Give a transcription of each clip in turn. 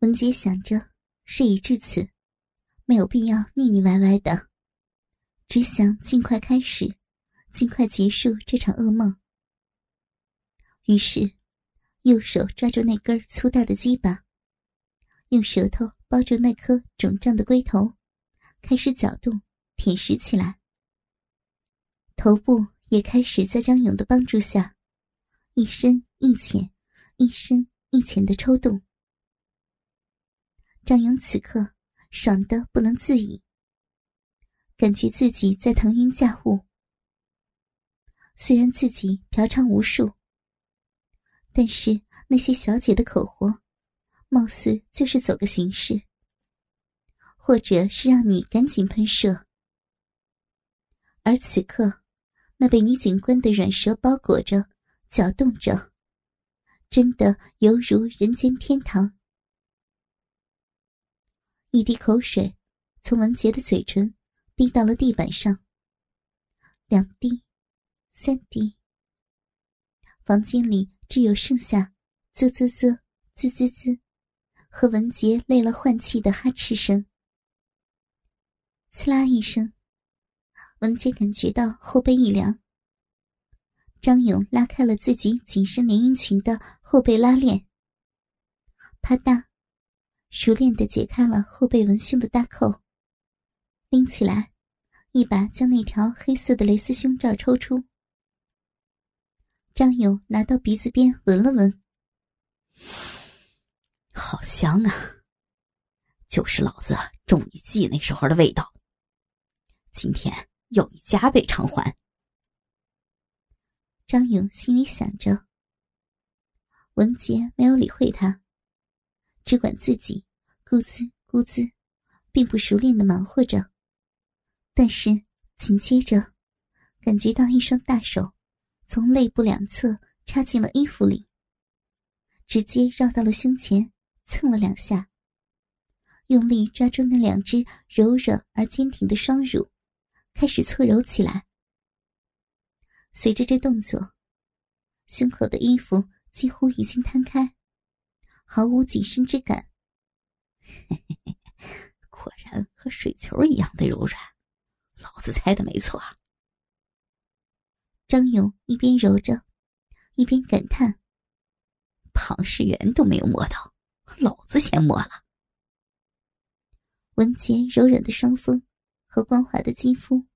文杰想着，事已至此，没有必要腻腻歪歪的，只想尽快开始，尽快结束这场噩梦。于是，右手抓住那根粗大的鸡巴，用舌头包住那颗肿胀的龟头，开始搅动、舔食起来。头部也开始在张勇的帮助下，一深一浅，一深一浅的抽动。张勇此刻爽得不能自已，感觉自己在腾云驾雾。虽然自己嫖娼无数，但是那些小姐的口活，貌似就是走个形式，或者是让你赶紧喷射。而此刻，那被女警官的软舌包裹着、搅动着，真的犹如人间天堂。一滴口水从文杰的嘴唇滴到了地板上。两滴，三滴。房间里只有剩下啧啧啧、滋滋滋和文杰累了换气的哈哧声。刺啦一声，文杰感觉到后背一凉。张勇拉开了自己紧身连衣裙的后背拉链，啪嗒。熟练的解开了后背文胸的搭扣，拎起来，一把将那条黑色的蕾丝胸罩抽出。张勇拿到鼻子边闻了闻，好香啊，就是老子中你计那时候的味道。今天要你加倍偿还。张勇心里想着。文杰没有理会他。只管自己咕滋咕滋，并不熟练的忙活着。但是紧接着，感觉到一双大手从肋部两侧插进了衣服里，直接绕到了胸前，蹭了两下，用力抓住那两只柔软而坚挺的双乳，开始搓揉起来。随着这动作，胸口的衣服几乎已经摊开。毫无紧身之感，果然和水球一样的柔软，老子猜的没错。张勇一边揉着，一边感叹：“庞世元都没有摸到，老子先摸了。”文杰柔软的双峰和光滑的肌肤，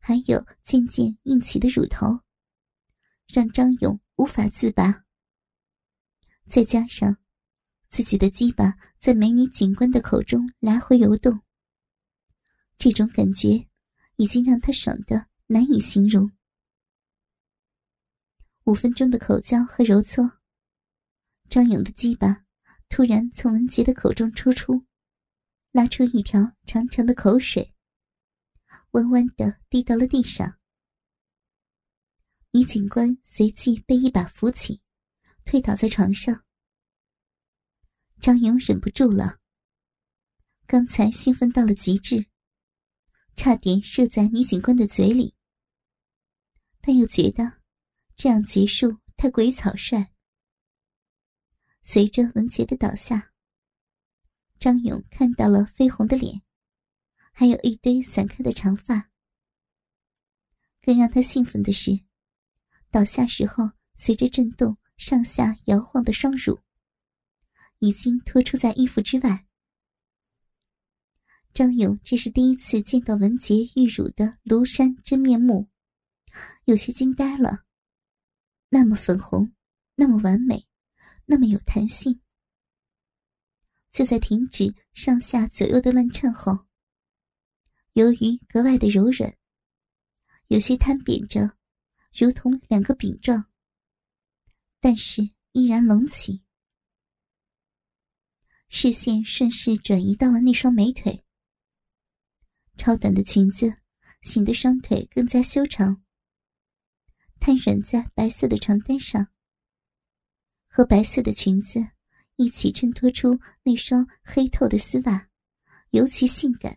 还有渐渐硬起的乳头，让张勇无法自拔。再加上。自己的鸡巴在美女警官的口中来回游动，这种感觉已经让他爽得难以形容。五分钟的口交和揉搓，张勇的鸡巴突然从文杰的口中抽出，拉出一条长长的口水，弯弯的滴到了地上。女警官随即被一把扶起，推倒在床上。张勇忍不住了。刚才兴奋到了极致，差点射在女警官的嘴里，但又觉得这样结束太过于草率。随着文杰的倒下，张勇看到了绯红的脸，还有一堆散开的长发。更让他兴奋的是，倒下时候随着震动上下摇晃的双乳。已经脱出在衣服之外。张勇这是第一次见到文杰玉乳的庐山真面目，有些惊呆了。那么粉红，那么完美，那么有弹性。就在停止上下左右的乱颤后，由于格外的柔软，有些摊扁着，如同两个饼状，但是依然隆起。视线顺势转移到了那双美腿，超短的裙子显得双腿更加修长，瘫软在白色的床单上，和白色的裙子一起衬托出那双黑透的丝袜，尤其性感。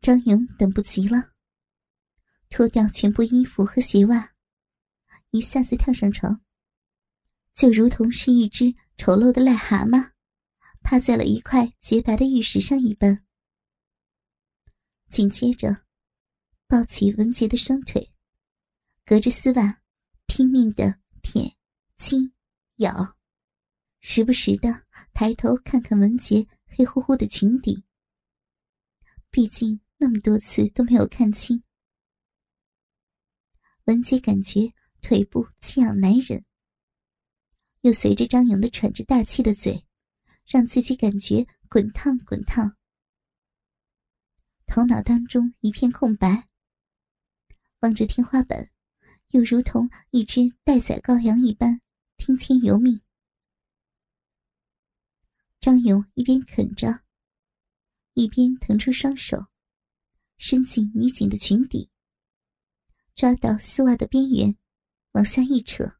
张勇等不及了，脱掉全部衣服和鞋袜，一下子跳上床，就如同是一只丑陋的癞蛤蟆。趴在了一块洁白的玉石上一般。紧接着，抱起文杰的双腿，隔着丝袜拼命的舔、亲、咬，时不时的抬头看看文杰黑乎乎的裙底。毕竟那么多次都没有看清，文杰感觉腿部气痒难忍，又随着张勇的喘着大气的嘴，让自己感觉滚烫滚烫。头脑当中一片空白，望着天花板，又如同一只待宰羔羊一般听天由命。张勇一边啃着，一边腾出双手，伸进女警的裙底，抓到丝袜的边缘，往下一扯，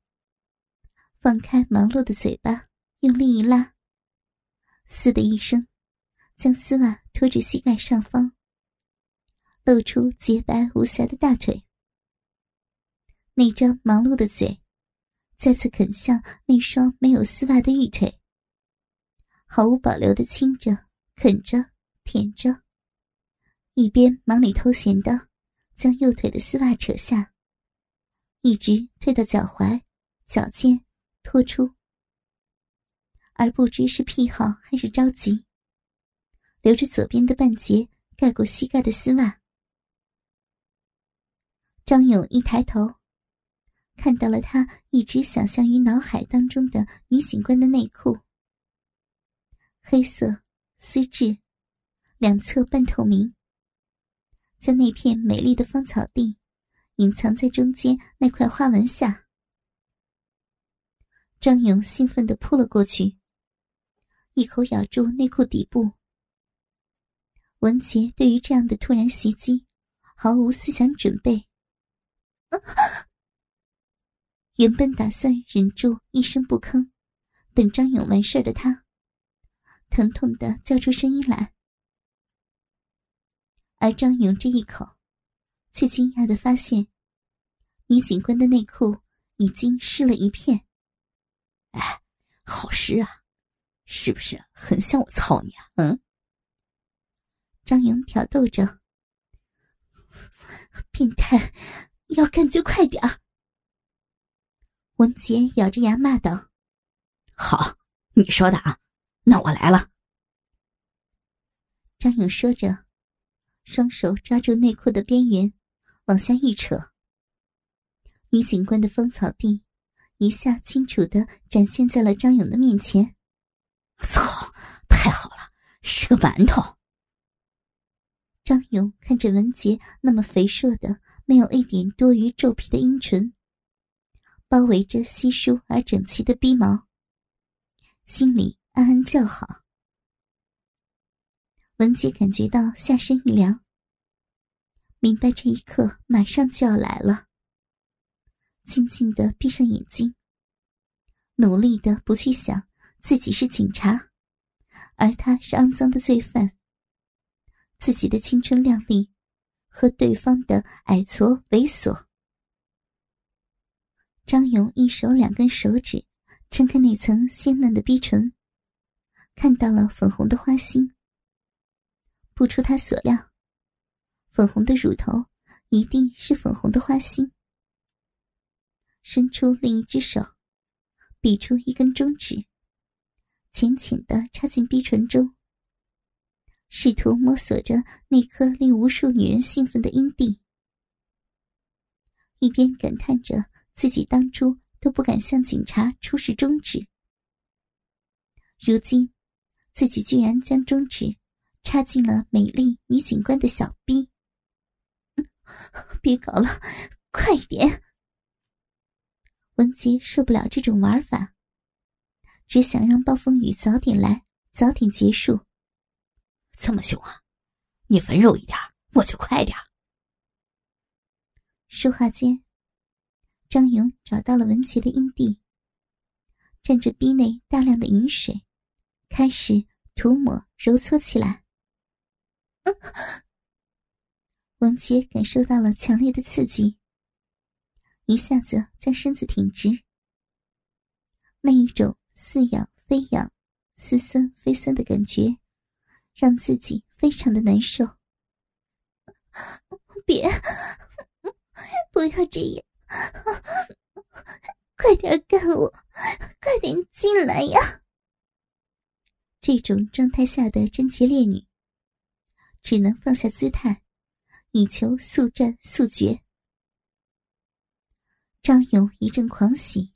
放开忙碌的嘴巴，用力一拉，嘶的一声，将丝袜拖至膝盖上方。露出洁白无瑕的大腿，那张忙碌的嘴再次啃向那双没有丝袜的玉腿，毫无保留的亲着、啃着、舔着，一边忙里偷闲的将右腿的丝袜扯下，一直退到脚踝、脚尖，拖出，而不知是癖好还是着急，留着左边的半截盖过膝盖的丝袜。张勇一抬头，看到了他一直想象于脑海当中的女警官的内裤，黑色丝质，两侧半透明，在那片美丽的芳草地，隐藏在中间那块花纹下。张勇兴奋地扑了过去，一口咬住内裤底部。文杰对于这样的突然袭击，毫无思想准备。原本打算忍住一声不吭，等张勇完事儿的他，疼痛的叫出声音来。而张勇这一口，却惊讶的发现，女警官的内裤已经湿了一片。哎，好湿啊，是不是很像我操你啊？嗯。张勇挑逗着，变态。要干就快点儿！文杰咬着牙骂道：“好，你说的啊，那我来了。”张勇说着，双手抓住内裤的边缘，往下一扯。女警官的芳草地一下清楚的展现在了张勇的面前。太好了，是个馒头。张勇看着文杰那么肥硕的、没有一点多余皱皮的阴唇，包围着稀疏而整齐的逼毛，心里暗暗叫好。文杰感觉到下身一凉，明白这一刻马上就要来了。静静的闭上眼睛，努力的不去想自己是警察，而他是肮脏的罪犯。自己的青春靓丽，和对方的矮矬猥琐。张勇一手两根手指撑开那层鲜嫩的逼唇，看到了粉红的花心。不出他所料，粉红的乳头一定是粉红的花心。伸出另一只手，比出一根中指，浅浅的插进逼唇中。试图摸索着那颗令无数女人兴奋的阴蒂，一边感叹着自己当初都不敢向警察出示中指，如今自己居然将中指插进了美丽女警官的小逼。别搞了，快一点！文杰受不了这种玩法，只想让暴风雨早点来，早点结束。这么凶啊！你温柔一点，我就快点。说话间，张勇找到了文杰的阴蒂，蘸着逼内大量的饮水，开始涂抹揉搓起来。文杰感受到了强烈的刺激，一下子将身子挺直。那一种似痒非痒、似酸非酸的感觉，让自己非常的难受。别，不要这样，快点干我，快点进来呀！这种状态下的贞洁烈女，只能放下姿态，以求速战速决。张勇一阵狂喜，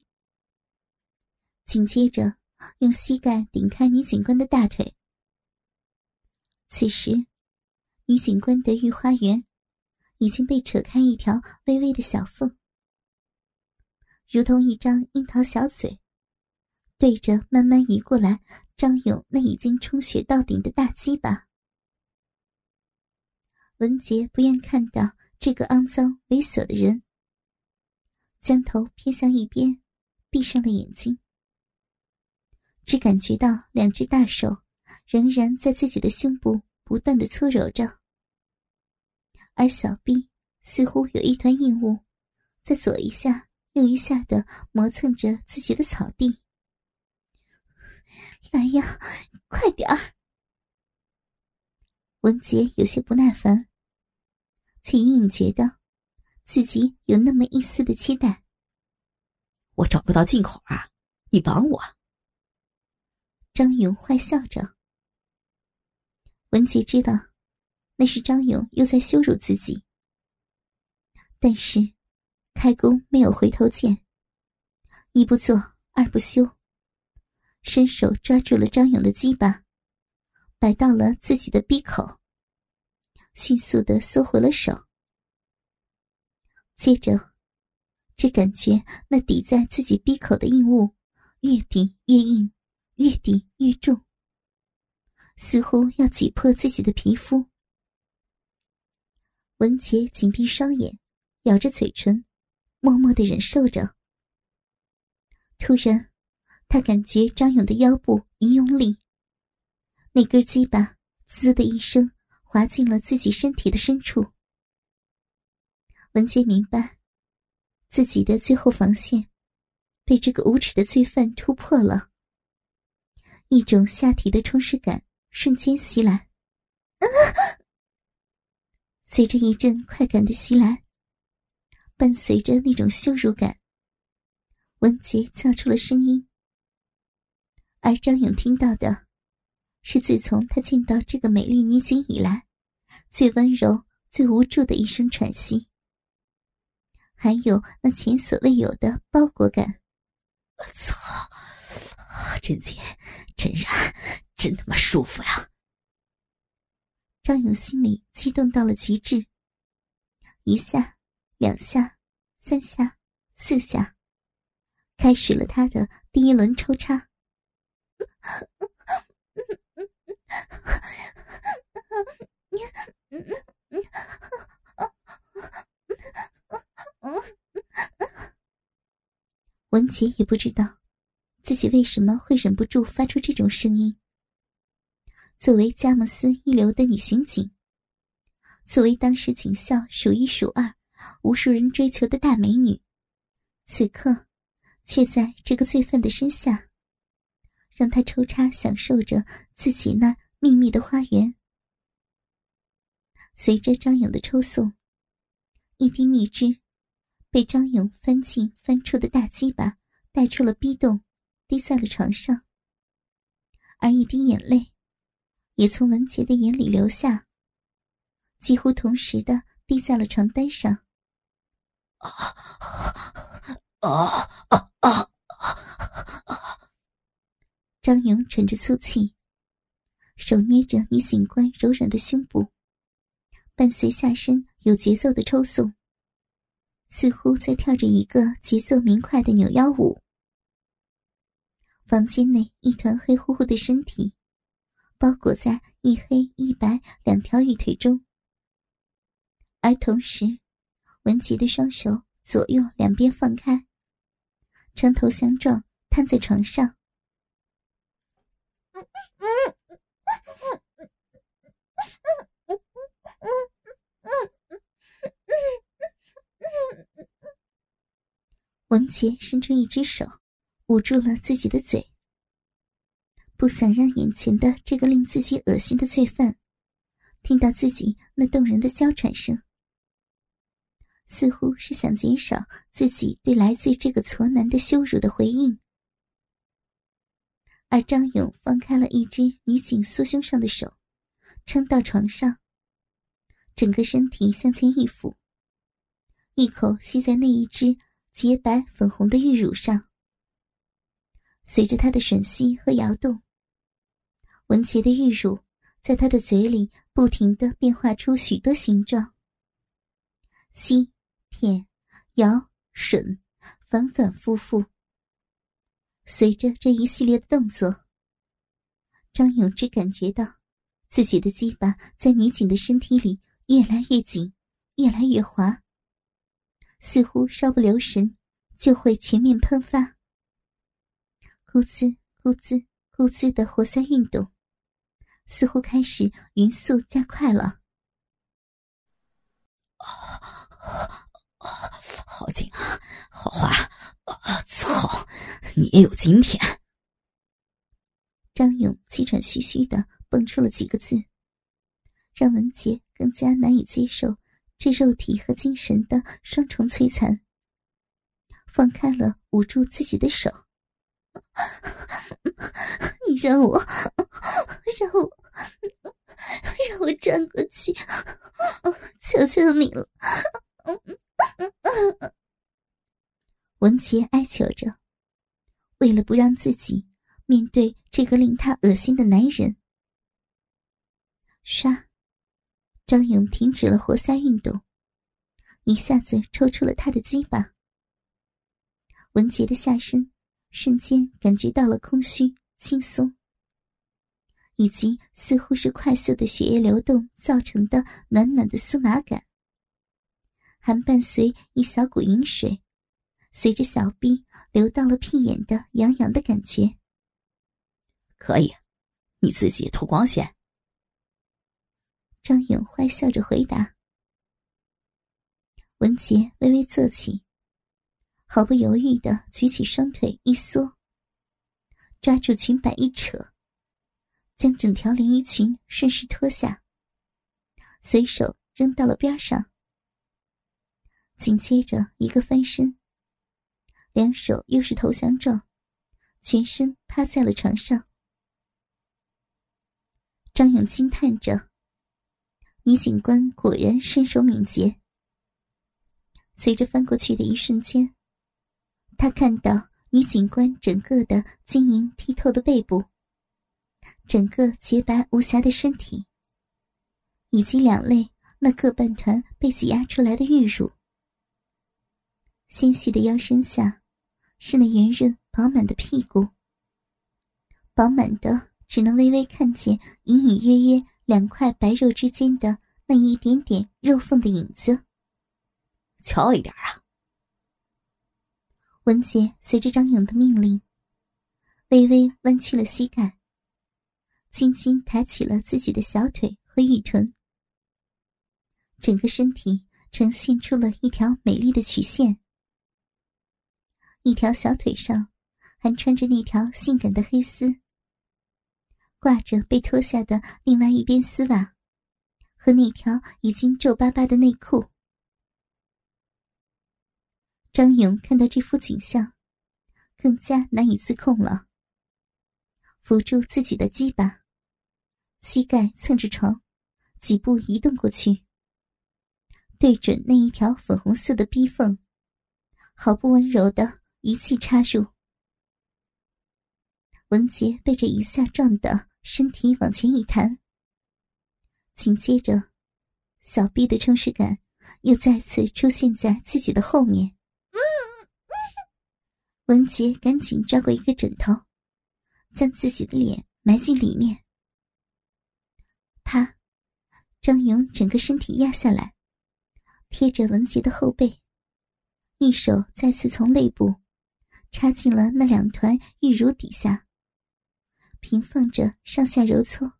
紧接着用膝盖顶开女警官的大腿。此时，女警官的御花园已经被扯开一条微微的小缝，如同一张樱桃小嘴，对着慢慢移过来张勇那已经充血到顶的大鸡巴。文杰不愿看到这个肮脏猥琐的人。将头偏向一边，闭上了眼睛，只感觉到两只大手仍然在自己的胸部不断的搓揉着，而小臂似乎有一团硬物，在左一下右一下的磨蹭着自己的草地。来呀，快点儿！文杰有些不耐烦，却隐隐觉得。自己有那么一丝的期待。我找不到进口啊，你帮我。张勇坏笑着。文杰知道，那是张勇又在羞辱自己。但是，开弓没有回头箭，一不做二不休，伸手抓住了张勇的鸡巴，摆到了自己的鼻口，迅速的缩回了手。接着，只感觉那抵在自己鼻口的硬物越抵越硬，越抵越重，似乎要挤破自己的皮肤。文杰紧闭双眼，咬着嘴唇，默默的忍受着。突然，他感觉张勇的腰部一用力，那根鸡巴“滋”的一声滑进了自己身体的深处。文杰明白，自己的最后防线被这个无耻的罪犯突破了。一种下体的充实感瞬间袭来，随着一阵快感的袭来，伴随着那种羞辱感，文杰叫出了声音。而张勇听到的，是自从他见到这个美丽女警以来，最温柔、最无助的一声喘息。还有那前所未有的包裹感，我操！真紧，真然，真他妈舒服呀！张勇心里激动到了极致，一下、两下、三下、四下，开始了他的第一轮抽插。文杰也不知道自己为什么会忍不住发出这种声音。作为佳木斯一流的女刑警，作为当时警校数一数二、无数人追求的大美女，此刻却在这个罪犯的身下，让他抽插，享受着自己那秘密的花园。随着张勇的抽送，一滴蜜汁。被张勇翻进翻出的大鸡巴带出了逼洞，滴在了床上。而一滴眼泪，也从文杰的眼里流下，几乎同时的滴在了床单上。啊啊啊！张勇喘着粗气，手捏着女警官柔软的胸部，伴随下身有节奏的抽送。似乎在跳着一个节奏明快的扭腰舞。房间内一团黑乎乎的身体，包裹在一黑一白两条玉腿中。而同时，文杰的双手左右两边放开，床头相撞，瘫在床上。文杰伸出一只手，捂住了自己的嘴，不想让眼前的这个令自己恶心的罪犯听到自己那动人的娇喘声，似乎是想减少自己对来自这个矬男的羞辱的回应。而张勇放开了一只女警酥胸上的手，撑到床上，整个身体向前一俯，一口吸在那一只洁白粉红的玉乳上。随着他的吮吸和摇动，文杰的玉乳在他的嘴里不停的变化出许多形状，吸、舔、摇、吮，反反复复。随着这一系列的动作，张永志感觉到自己的鸡巴在女警的身体里越来越紧，越来越滑，似乎稍不留神就会全面喷发。咕滋咕滋咕滋的活塞运动，似乎开始匀速加快了。啊啊，好紧啊，好滑啊！操，你也有今天！张勇气喘吁吁的蹦出了几个字，让文杰更加难以接受这肉体和精神的双重摧残，放开了捂住自己的手。你让我，让我，让我转过去，求求你了！文杰哀求着，为了不让自己面对这个令他恶心的男人，唰，张勇停止了活塞运动，一下子抽出了他的鸡巴。文杰的下身。瞬间感觉到了空虚、轻松，以及似乎是快速的血液流动造成的暖暖的酥麻感，还伴随一小股饮水，随着小臂流到了屁眼的痒痒的感觉。可以，你自己脱光先。张勇坏笑着回答。文杰微微坐起。毫不犹豫的举起双腿一缩，抓住裙摆一扯，将整条连衣裙顺势脱下，随手扔到了边上。紧接着一个翻身，两手又是投降状，全身趴在了床上。张勇惊叹着：“女警官果然身手敏捷。”随着翻过去的一瞬间。他看到女警官整个的晶莹剔透的背部，整个洁白无瑕的身体，以及两肋那各半团被挤压出来的玉乳。纤细的腰身下，是那圆润饱满的屁股，饱满的只能微微看见隐隐约约两块白肉之间的那一点点肉缝的影子。瞧一点啊！文杰随着张勇的命令，微微弯曲了膝盖，轻轻抬起了自己的小腿和玉臀，整个身体呈现出了一条美丽的曲线。一条小腿上还穿着那条性感的黑丝，挂着被脱下的另外一边丝袜，和那条已经皱巴巴的内裤。张勇看到这幅景象，更加难以自控了。扶住自己的鸡巴，膝盖蹭着床，几步移动过去，对准那一条粉红色的逼缝，毫不温柔的一气插入。文杰被这一下撞的身体往前一弹，紧接着，小臂的充实感又再次出现在自己的后面。文杰赶紧抓过一个枕头，将自己的脸埋进里面。啪！张勇整个身体压下来，贴着文杰的后背，一手再次从肋部插进了那两团玉乳底下，平放着上下揉搓，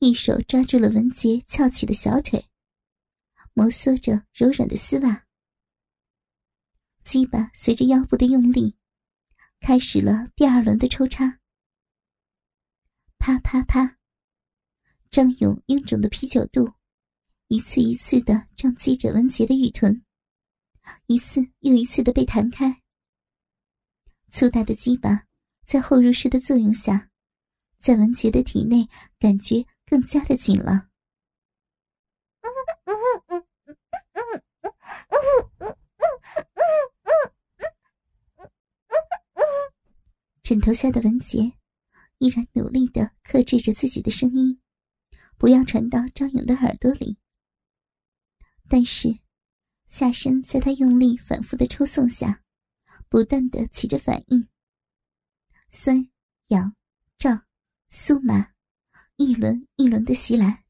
一手抓住了文杰翘起的小腿，摩挲着柔软的丝袜。鸡巴随着腰部的用力，开始了第二轮的抽插。啪啪啪，张勇臃肿的啤酒肚一次一次的撞击着文杰的玉臀，一次又一次的被弹开。粗大的鸡巴在后入式的作用下，在文杰的体内感觉更加的紧了。枕头下的文杰依然努力的克制着自己的声音，不要传到张勇的耳朵里。但是，下身在他用力反复的抽送下，不断的起着反应，酸、痒、胀、酥麻，一轮一轮的袭来。